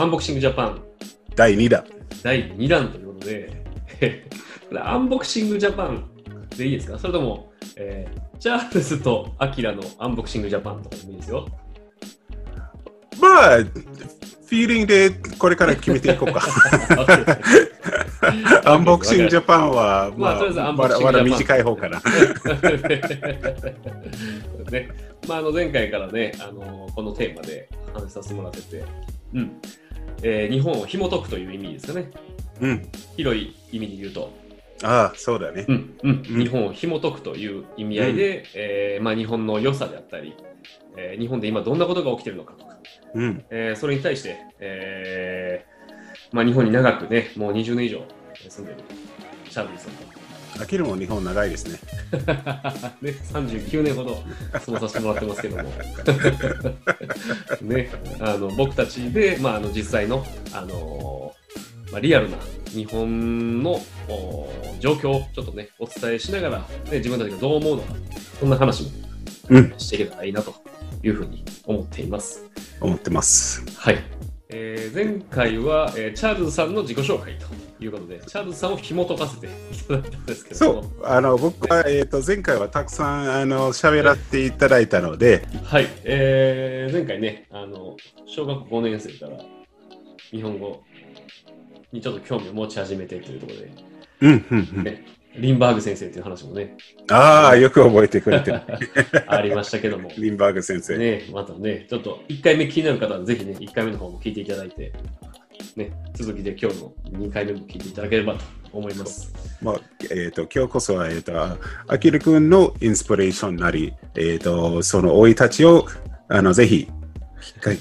アンボクシングジャパン第2弾。第2弾ということで、これアンボクシングジャパンでいいですか？それとも、えー、チャールズとアキラのアンボクシングジャパンとかでもいいですよ。まあ、フィーリングでこれから決めていこうか。アンボクシングジャパンは、まあ、とりあえずアンボクシングジャパン。まだ短い方かな。ね、まあ、あの前回からね、あのこのテーマで話させてもらってて、うんえー、日本を紐解くという意味ですかね。うん、広い意味で言うと。ああ、そうだね、うんうん、日本を紐解くという意味合いで、うん、えー、まあ、日本の良さであったり、えー、日本で今どんなことが起きてるのかとか、うん。えー、それに対して、えーまあ、日本に長くね、もう20年以上住んでるシャービーさんと。アキルも日本長いですね。ね、39年ほど過ごさせてもらってますけども。ね、あの僕たちで、まあ、あの実際の、あのまあ、リアルな日本の状況をちょっとね、お伝えしながら、ね、自分たちがどう思うのか、そんな話もしていけたらいいなというふうに思っています。思ってます。はい。えー、前回は、えー、チャールズさんの自己紹介ということで、チャールズさんを紐解かせていただいたんですけどそう、あの僕は、えーと、前回はたくさんあの喋らせていただいたので、はい、えー、前回ねあの、小学校5年生から日本語にちょっと興味を持ち始めてというところで、うんうんうん。ね、リンバーグ先生という話もね。ああ、よく覚えてくれてる。ありましたけども。リンバーグ先生。ね、またね、ちょっと1回目気になる方はぜひね、1回目の方も聞いていただいて、ね、続きで今日の2回目も聞いていただければと思います。まあえーと、今日こそは、えーと、あきるくんのインスピレーションなり、えーと、その生い立ちをあのぜひ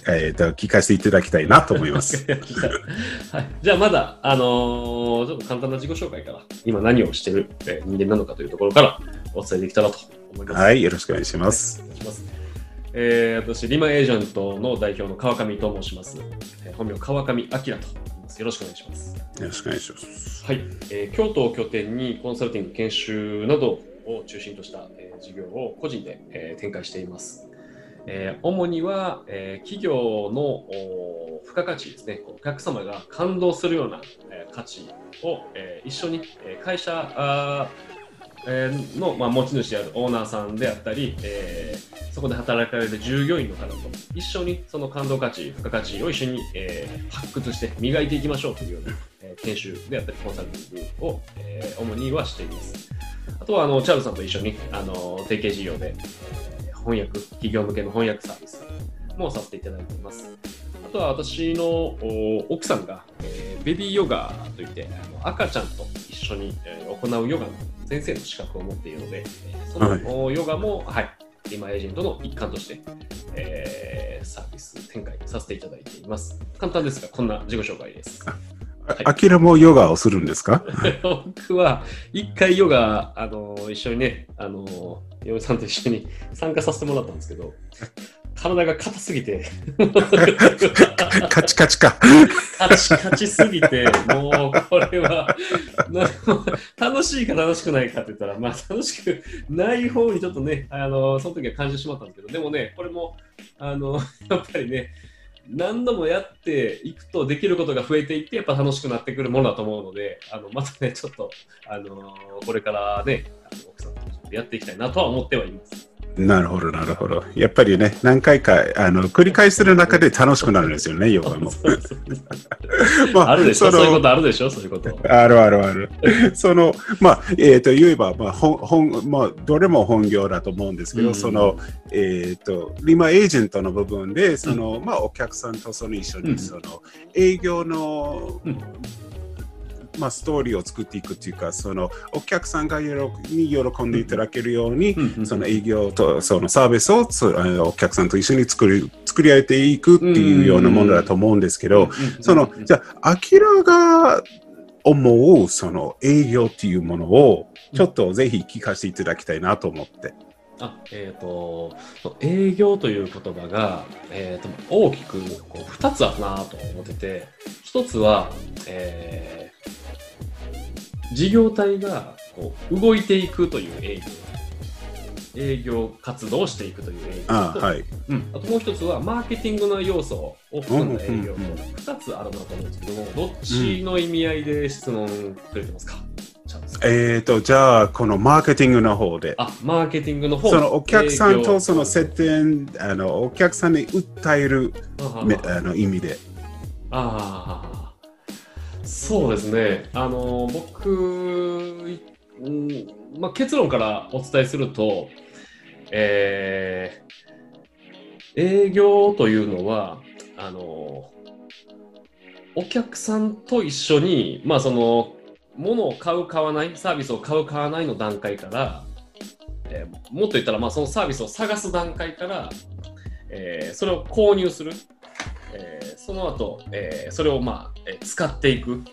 えーと、聞かせていただきたいなと思います。はい、じゃあまだ、あのー、ちょっと簡単な自己紹介から、今何をしている、えー、人間なのかというところからお伝えできたらと思います。はい、よろしくお願いします。はい、お願いします。えー、私、リマエージェントの代表の川上と申します。えー、本名、川上明と。よろしくお願いします。よろしくお願いします。はい、えー、京都を拠点にコンサルティング研修などを中心とした、えー、事業を個人で、えー、展開しています。えー、主には、えー、企業の付加価値ですね、お客様が感動するような、えー、価値を、え、一緒に、え、会社、え、の、まあ、持ち主であるオーナーさんであったり、え、そこで働かれる従業員の方と一緒にその感動価値、付加価値を一緒に、え、発掘して磨いていきましょうというような、え、研修であったりコンサルティングを、え、主にはしています。あとはあのチャールさんと一緒にあの提携事業で、翻訳、企業向けの翻訳サービスもさせていただいています。あとは私の奥さんが、えー、ベビーヨガといってあの赤ちゃんと一緒に、えー、行うヨガの先生の資格を持っているので、そのヨガも、はい、今エージェントの一環として、えー、サービス展開させていただいています。簡単ですが、こんな自己紹介です。あきらもヨガをするんですか？僕は一回ヨガ、あの一緒にね、あの嫁さんと一緒に参加させてもらったんですけど、体が硬すぎて。カチカチか。カチカチすぎて、もうこれは、楽しいか楽しくないかって言ったら、まあ楽しくない方にちょっとね、あのその時は感じてしまったんですけど、でもね、これも、あのやっぱりね、何度もやっていくとできることが増えていってやっぱ楽しくなってくるものだと思うのであのまたねちょっと、あのこれからねあの奥さんとやっていきたいなとは思ってはいます。なるほど、なるほど。やっぱりね、何回かあの繰り返する中で楽しくなるんですよね、ヨガも。まあ、あるでしょ、そういうことあるでしょ、そういうこと。あるあるある。その、まあ、えっ、ー、と、言えば、まあ、本、まあ、どれも本業だと思うんですけど、うん、その、えっ、ー、と、今、エージェントの部分で、その、うん、まあ、お客さんとその一緒に、その、営業の、うんまあ、ストーリーを作っていくっていうかそのお客さんがに喜んでいただけるように、その営業とそのサービスをお客さんと一緒に作り作り上げていくっていうようなものだと思うんですけど、そのじゃあアキラが思うその営業っていうものをちょっとぜひ聞かせていただきたいなと思って。あえーと、営業という言葉が、えーと、大きくこう2つあるなと思ってて1つは、え事業体がこう動いていくという営業。営業活動をしていくという営業と、あはい。うん、あともう一つはマーケティングの要素を含んだ営業とうんうんうん2つあるなと思うんですけども、どっちの意味合いで質問くれてますか、えっ、と、じゃあ、このマーケティングの方で。あ、マーケティングの方そのお客さんとその接点、あのお客さんに訴えるめあの意味で。ああ、そうですね。あの、僕、うんまあ、結論からお伝えすると、えー営業というのは、あの、お客さんと一緒に、まあ、その、物を買う、買わない、サービスを買う、買わないの段階から、えーもっと言ったら、まあ、そのサービスを探す段階から、えーそれを購入する、その後、えーそれを、まあえー使っていく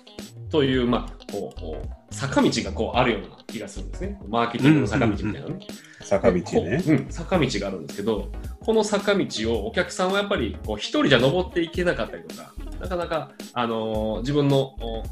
という、まあ、こう坂道がこうあるような気がするんですね。マーケティングの坂道みたいなね。坂道こね。ううん、坂道があるんですけど、この坂道をお客さんはやっぱりこう一人じゃ登っていけなかったりとか、なかなか、あのー自分のお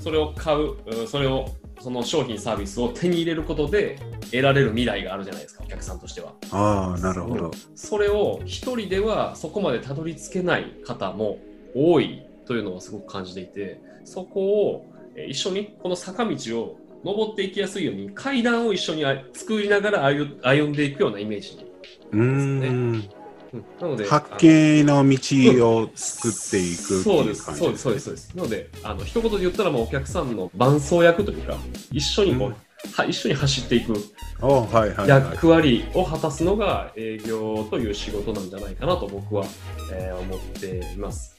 それを買う、うそれをその商品サービスを手に入れることで得られる未来があるじゃないですか、お客さんとしては。ああ、なるほど。それを一人ではそこまでたどり着けない方も多いというのをすごく感じていて、そこをえー一緒にこの坂道を登っていきやすいように階段を一緒にあ作りながら歩歩んでいくようなイメージ。うーん。うんなので、発見の道を作っていくってそうです、いう感じそうです、そうです、そうです。なので、あの一言で言ったらもうお客さんの伴走役というか、一緒にこう、うんは一緒に走っていく。役割を果たすのが営業という仕事なんじゃないかなと僕は、えー思っています。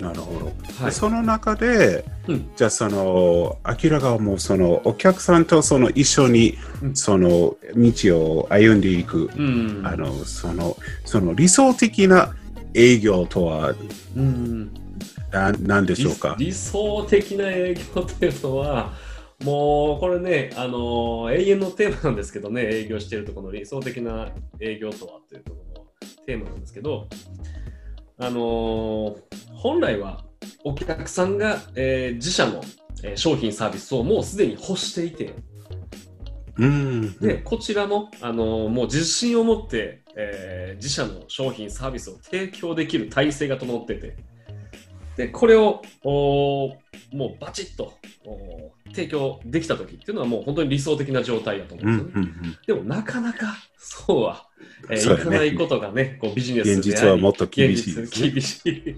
なるほど。はい。その中で、うんじゃあその、アキラがもうそのお客さんとその一緒にうんその道を歩んでいく、うん。あの、その、その理想的な営業とはうん、な何でしょうか？理理想的な営業というのは、もうこれね、あの永遠のテーマなんですけどね、営業しているところの理想的な営業とはというところのテーマなんですけど、あの本来はお客さんが、えー自社の、えー商品サービスをもうすでに欲していて、うん。で、こちらも、あのもう自信を持って、えー自社の商品、サービスを提供できる体制が整ってて、で、これを、おーもうバチッとおー提供できた時っていうのはもう本当に理想的な状態だと思ううんんですよね。うんでもなかなかそうは、えーねいかないことがね、こうビジネスで現実はもっと厳しいですね厳しい。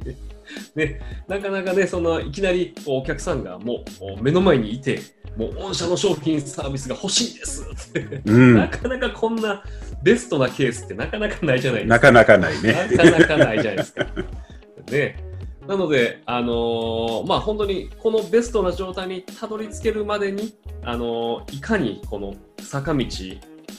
ね、なかなかね、そのいきなりお客さんがもうお目の前にいて、もう御社の商品サービスが欲しいですって、うんなかなかこんなベストなケースってなかなかないじゃないですか。なかなかないね。なかなかないじゃないですか。ね、なので、あのーまあ本当にこのベストな状態にたどり着けるまでに、あのーいかにこの坂道、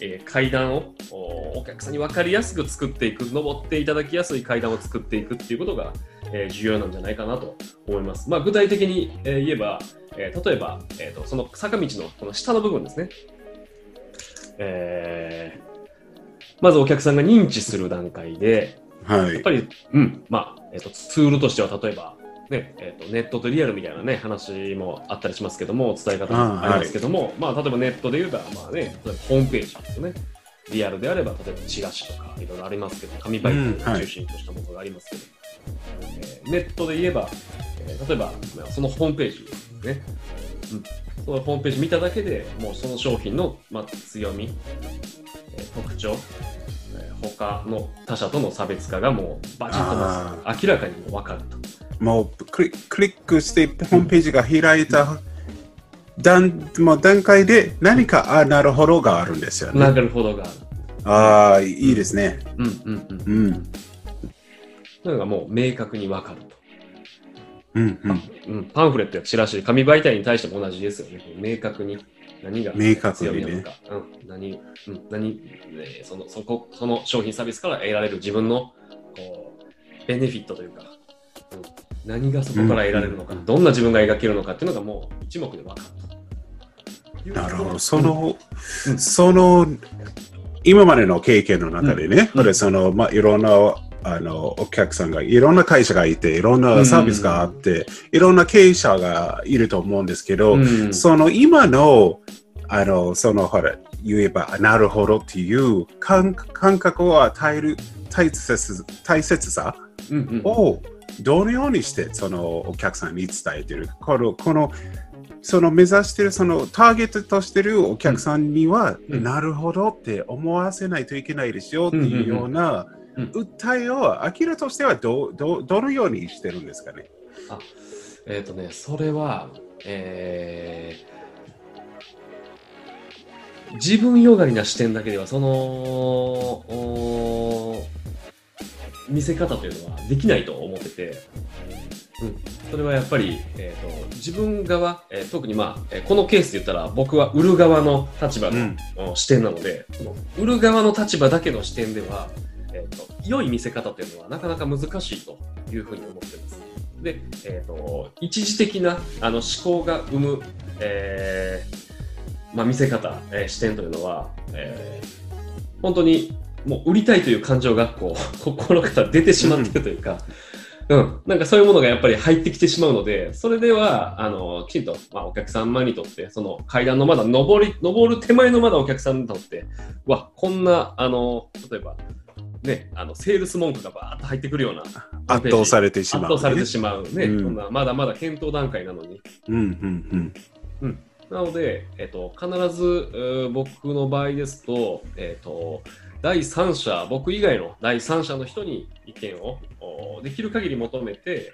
えー階段をおお客さんに分かりやすく作っていく、登っていただきやすい階段を作っていくっていうことが、えー重要なんじゃないかなと思います。まあ、具体的に、えー言えば、えー例えば、えーと、その坂道のこの下の部分ですね。えーまずお客さんが認知する段階で、はい。やっぱり、うん、まあ、えっ、と、ツールとしては、例えば、ね、えっ、と、ネットとリアルみたいなね、話もあったりしますけども、伝え方もありますけども、まあ、例えばネットで言えば、まあね、例えばホームページですよね。リアルであれば、例えばチラシとか、いろいろありますけど、紙媒体を中心としたものがありますけど、えーネットで言えば、えー例えば、まあそのホームページね。うん。そのホームページ見ただけでもうその商品の、まあ、強み、えー特徴、えー他の他社との差別化がもうバチッと明らかにも分かると。もうクリックしてホームページが開いた段もう段階で何か、あ、なるほどがあるんですよね。なるほどがある。ああ、いいですね。うんうんうん。うん。それがもう明確に分かると。うんうん。うん、パンフレットやチラシ、紙媒体に対しても同じですよね。明確に何が強みなのか、うん、何、うん、何、えーそのそこその商品サービスから得られる自分のこうベネフィットというか、うん、何がそこから得られるのか、うんどんな自分が描けるのかっていうのがもう一目で分かると。なるほど。その、うん。その、今までの経験の中でね、うん。その、まあ、いろんな、あの、お客さんが、いろんな会社がいて、いろんなサービスがあって、いろんな経営者がいると思うんですけど、うん。その今の、あの、その、ほら、言えば、なるほどっていう感感覚を与える大切大切さをどのようにしてそのお客さんに伝えてるこのこのその目指してるそのターゲットとしてるお客さんには、うん、なるほどって思わせないといけないでしょっていうような訴えをアキラとしてはどどどのようにしてるんですかね？あえっ、ー、とねそれは、えー、自分よがりな視点だけではその見せ方というのはできないと思ってて、うん、それはやっぱり、えーと、自分側、えー、特に、まあえー、このケースで言ったら僕は売る側の立場の、うん、視点なので売る側の立場だけの視点では、えーと、良い見せ方というのはなかなか難しいというふうに思っています。で、えーと、一時的なあの思考が生む、えーまあ、見せ方、えー、視点というのは、えー、本当にもう売りたいという感情がこう 心から出てしまってるというか、うん、なんかそういうものがやっぱり入ってきてしまうので、それでは、あの、きちんと、まあ、お客様にとって、その階段のまだ上り、上る手前のまだお客さんにとって、わ、こんな、あの、例えば、ね、あのセールス文句がバーッと入ってくるような圧倒されてしまう、ね、圧倒されてしまうね、うん、んなまだまだ検討段階なのに。うんうん。うん、なので、えっと、必ず僕の場合ですと、えっと、第三者、僕以外の第三者の人に意見をできる限り求めて、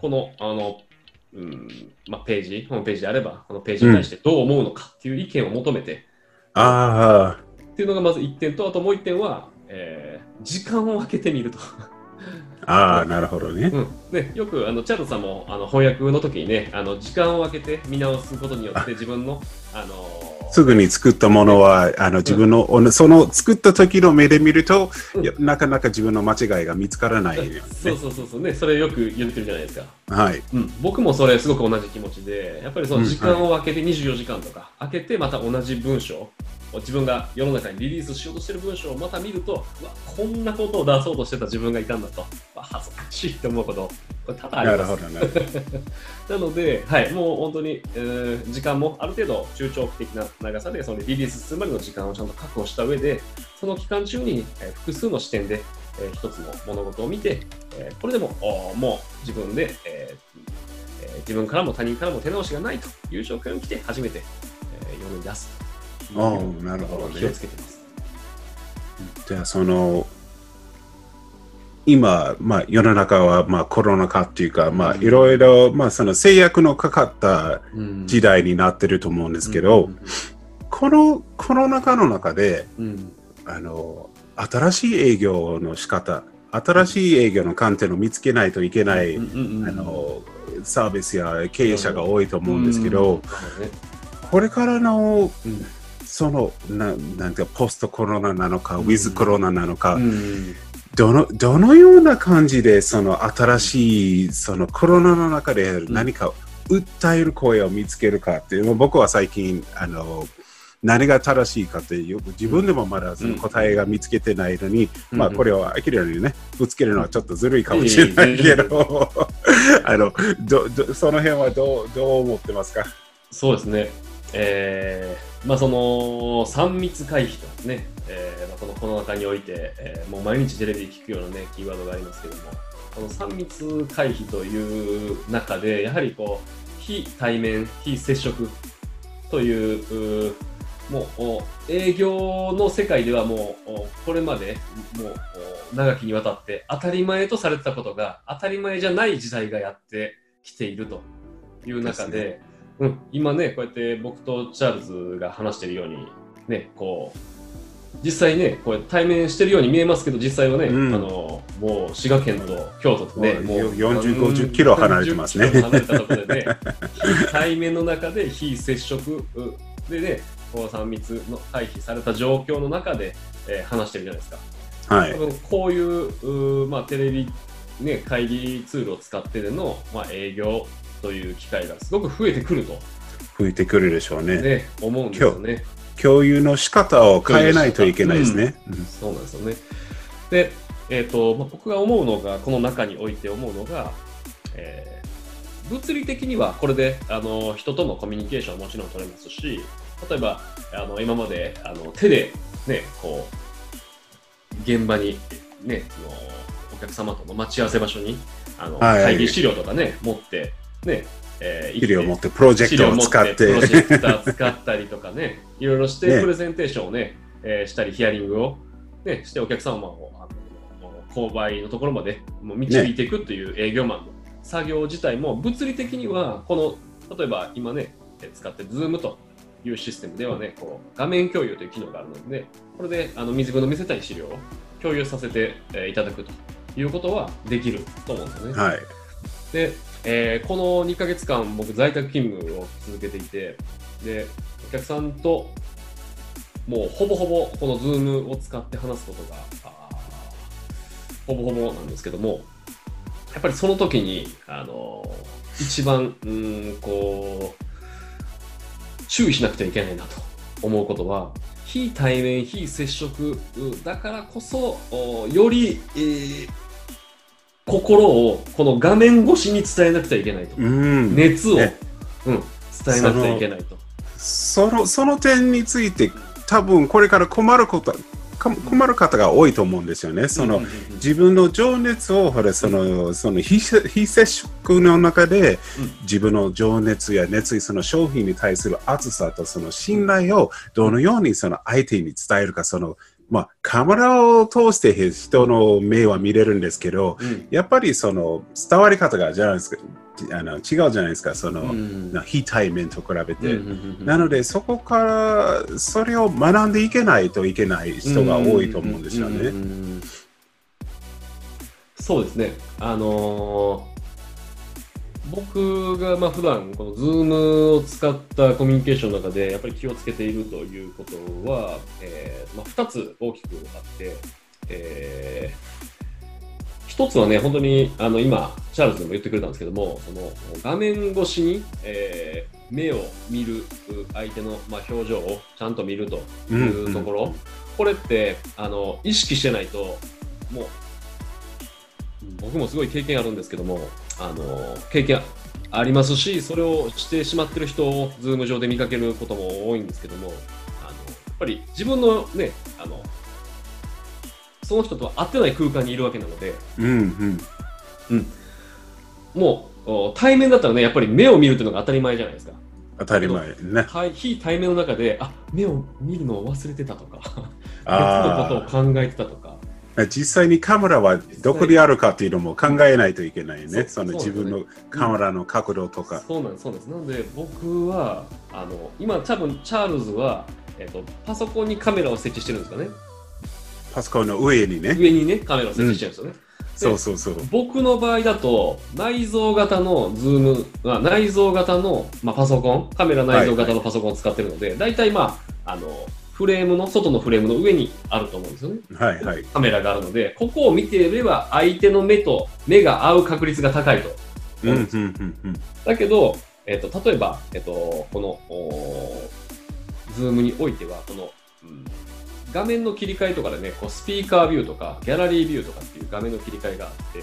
この、あの、うんまあ、ページ、ホームページであれば、このページに対してどう思うのかっていう意見を求めて、うん、ああ。っていうのがまず1点と、あともう1点は、えー、時間を空けてみると。ああ、なるほどね。うん、ねよくあのチャールズさんもあの翻訳の時にね、あの時間を空けて見直すことによって自分の、あのすぐに作ったものは、あの自分の、うん、その作った時の目で見ると、うん、なかなか自分の間違いが見つからない、ね、そうそうそうそう。ね、それよく言ってるじゃないですか。はい、うん。僕もそれすごく同じ気持ちで、やっぱりその時間を空けて24時間とか、空けてまた同じ文章、自分が世の中にリリースしようとしてる文章をまた見ると、わこんなことを出そうとしてた自分がいたんだと、恥ずかしいって思うこと、これ多々あります。な なので、はい、もう本当に、えー、時間もある程度中長期的な長さでそのリリースするまでの時間をちゃんと確保した上で、その期間中に、えー、複数の視点で、えー、一つの物事を見て、えー、これでももう自分で、えー、自分からも他人からも手直しがないという状況に来て初めて、えー、世に出すああ、なるほど、ね、気をつけてます。じゃあ、その、今、まあ、世の中は、まあ、コロナ禍っていうか、まあ、いろいろ、まあ、その制約のかかった時代になってると思うんですけど、このコロナ禍の中で、うん、あの、新しい営業の仕方、新しい営業の観点を見つけないといけない、あの、サービスや経営者が多いと思うんですけど、これからの、うんそのななんてポストコロナなのか、ウィズコロナなのか、うん、どのどのような感じでその新しいそのコロナの中で何か訴える声を見つけるかっていう、僕は最近あの何が正しいかってよく自分でもまだその答えが見つけてないのに、うん、まあこれは明らかにねぶつけるのはちょっとずるいかもしれないけど、あのどどその辺はどうどう思ってますか？そうですね、えーまあ、その3密回避とね、えーまあ、このコロナ禍において、えー、もう毎日テレビで聞くような、ね、キーワードがありますけども、この3密回避という中で、やはりこう非対面、非接触という、もう営業の世界ではもうこれまでもう長きにわたって当たり前とされてたことが当たり前じゃない時代がやってきているという中で、うん、今ね、こうやって僕とチャールズが話しているように、ね、こう、実際ね、こう対面してるように見えますけど、実際はね、うん、あのもう滋賀県と京都とね、もう40、50キロ離れてますね。離れたところでね、対面の中で非接触でね、こう3密の回避された状況の中で、えー、話してるじゃないですか。はい、多分こういうう、まあ、テレビ、ね、会議ツールを使ってでの、まあ、営業という機会がすごく増えてくると。増えてくるでしょうね。ね思うんですよね。共有の仕方を変えないといけないですね。うん、そうなんですよね。で、えーとまあ、僕が思うのが、この中において思うのが、えー、物理的にはこれであの人とのコミュニケーションはもちろん取れますし、例えばあの今まであの手で、ね、こう現場に、ね、のお客様との待ち合わせ場所にあの、はい会議資料とかね、持って、ね、えー資料を持って、プロジェクトを使って。プロジェクター使ったりとかね、いろいろして、ねプレゼンテーションをね、えーしたり、ヒアリングを、ね、して、お客様をあの購買のところまでもう導いていくという営業マンの作業自体も、物理的には、この、例えば今ね、えー使って Zoom というシステムではね、こう画面共有という機能があるので、これであの自分の見せたい資料を共有させて、えーいただくということはできると思うんですよね。はい。で、えーこの2ヶ月間、僕、在宅勤務を続けていて、で、お客さんと、もうほぼほぼこの Zoom を使って話すことが、ほぼほぼなんですけども、やっぱりその時に、あのー一番、うん、こう、注意しなくてはいけないなと思うことは、非対面、非接触だからこそ、より、えー心をこの画面越しに伝えなくてはいけないと。うん。熱を、ねうん、伝えなくてはいけないと。そのその点について、多分これから困ることか困る方が多いと思うんですよね。その、うんうんうん自分の情熱をほらそのその非接非接触の中でうん自分の情熱や熱意その商品に対する熱さとその信頼をどのようにその相手に伝えるかそのまあカメラを通して人の目は見れるんですけどうんやっぱりその伝わり方がじゃないですかあの違うじゃないですかその、うん非対面と比べて。うんうんうんうんなので、そこからそれを学んでいけないといけない人が多いと思うんですよね。うんそうですね。あのー僕がまあ普段この Zoom を使ったコミュニケーションの中でやっぱり気をつけているということは、えーまあ、2つ大きくあって、え1つはね、本当にあの今、チャールズでも言ってくれたんですけども、その画面越しに、えー目を見る相手の、まあ、表情をちゃんと見るというところ、これってあの意識してないと、もう僕もすごい経験あるんですけども、あの経験ありますし、それをしてしまってる人を、ズーム上で見かけることも多いんですけども、あのやっぱり自分のね、あのその人とは会ってない空間にいるわけなので、うんうん。もうお対面だったらね、やっぱり目を見るというのが当たり前じゃないですか。当たり前ね。対非対面の中で、あ目を見るのを忘れてたとか、別のあことを考えてたとか、あ実際にカメラはどこであるかっていうのも考えないといけないね。その自分のカメラの角度とか。そうなんです、そうなんです。なので、僕は、あの今、多分チャールズは、えっと、パソコンにカメラを設置してるんですかね。パソコンの上にね。上にね、カメラを設置してるんですよね。そうそうそう。僕の場合だと、内蔵型のズーム、まあ、内蔵型の、まあ、パソコン、カメラ内蔵型のパソコンを使ってるので、大体まあ、あの、フレームの、外のフレームの上にあると思うんですよね。はいはい。カメラがあるので、ここを見ていれば、相手の目と目が合う確率が高いと。うんうんうんうん。だけど、えっと例えば、えっとこのおズームにおいてはこの、うん画面の切り替えとかでねこうスピーカービューとかギャラリービューとかっていう画面の切り替えがあって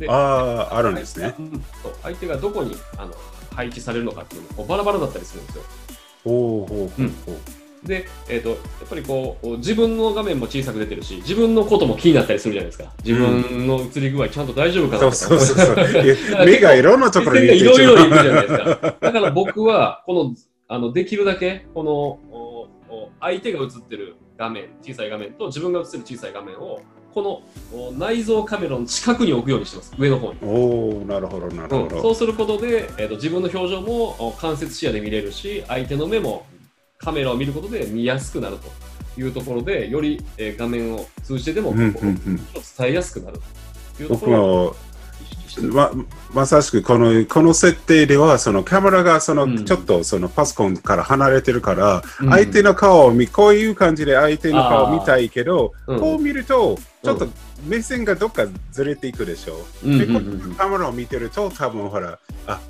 でああ、あるんですね。相手がうんそう相手がどこにあの配置されるのかっていうのもこうバラバラだったりするんですよ。ほうほうほうほう。で、えっとやっぱりこう自分の画面も小さく出てるし自分のことも気になったりするじゃないですか自分の映り具合ちゃんと大丈夫かなとかそうそうそう。いや 目がいろんなところにいろいろいくじゃる。ないですか。だから僕は、この、あの、できるだけ、この、おお相手が映ってる画面、小さい画面と自分が映ってる小さい画面を、このお内蔵カメラの近くに置くようにしてます、上の方に。おおなるほど、なるうん、ほど。そうすることで、えー、と自分の表情もお間接視野で見れるし、相手の目もカメラを見ることで見やすくなるというところで、より、えー画面を通じてでも、伝えやすくなるというとこ僕ろます。ままさしくこのこの設定ではそのカメラがその、うん。ちょっとそのパソコンから離れてるから、うん。相手の顔を見こういう感じで相手の顔を見たいけど、うん。こう見るとちょっとうん目線がどっかずれていくでしょ。う。んでカメラを見てると多分ほらあ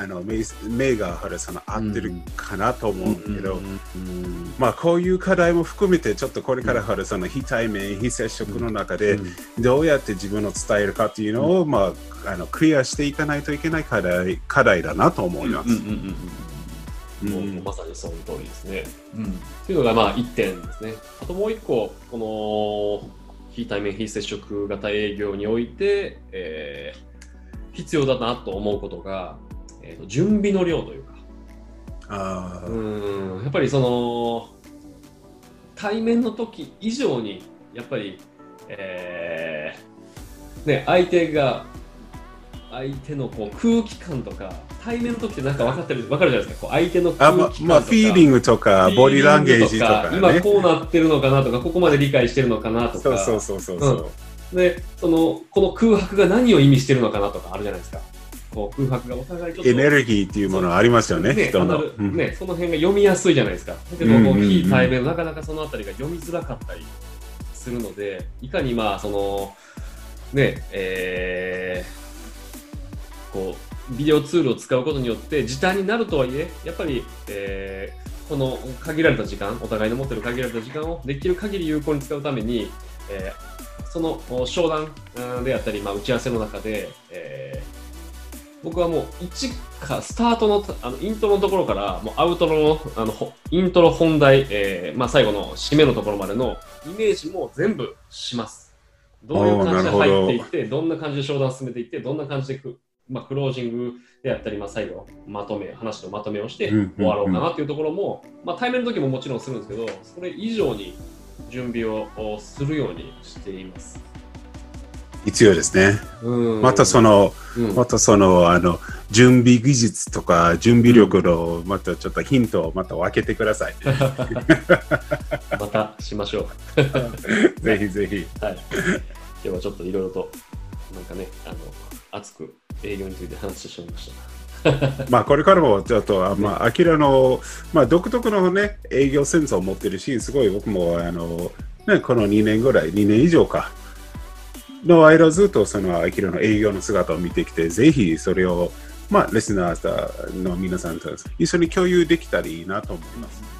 あの目目がほらその合ってるかなと思うんだけど、うんうんうんまあこういう課題も含めてちょっとこれからほらその非対面非接触の中で、どうやって自分を伝えるかっていうのを、まあ、あのクリアしていかないといけない課題課題だなと思います。うんうんうんうんうんもうまさにその通りですね。うん、っていうのがまあ1点ですね。あともう1個、この非対面、非接触型営業において、えー必要だなと思うことが、えーと準備の量というか、あー。うん。やっぱりその対面の時以上にやっぱり、えーね、相手が相手のこう空気感とか対面の時ってなんか分かってる分かるじゃないですか。こう相手の空気感とか。まあ、フィーリングとか、ボディーランゲージとかね。今こうなってるのかなとかここまで理解してるのかなとか。そうそうそうそうそう。でそのこの空白が何を意味してるのかなとかあるじゃないですかこう空白がお互いちょっとエネルギーっていうものありますよね、ね人の。うんね、その辺が読みやすいじゃないですか。だけど、こう非対面、なかなかそのあたりが読みづらかったりするので、いかにまあ、その、ね、えーこう、ビデオツールを使うことによって、時短になるとはいえ、やっぱり、えーこの限られた時間、お互いの持ってる限られた時間をできる限り有効に使うために、えーそのお商談うんであったり、まあ、打ち合わせの中で、えー僕はもう一かスタートのあのイントロのところからもうアウトロのあのほイントロ本題、えーまあ、最後の締めのところまでのイメージも全部します。どういう感じで入っていって、どんな感じで商談進めていって、どんな感じでク,、まあ、クロージングであったり、まあ、最後まとめ、話のまとめをして終わろうかなっていうところも、まあ、対面の時ももちろんするんですけど、それ以上に準備をおするようにしています。必要ですね。うんまたその、うんまたその、あの、準備技術とか、準備力の、またちょっとヒントをまた分けてください。またしましょう。ぜひぜひ。はい。今日はちょっといろいろと、なんかね、あの、熱く営業について話してしまいました。まあ、これからもちょっと、あまあ、アキラの、まあ、独特のね、営業センスを持ってるし、すごい僕も、あの、ね、この2年ぐらい、2年以上か、の間ずっとそのアキラの営業の姿を見てきて、ぜひそれを、まあ、リスナーの皆さんと一緒に共有できたらいいなと思います。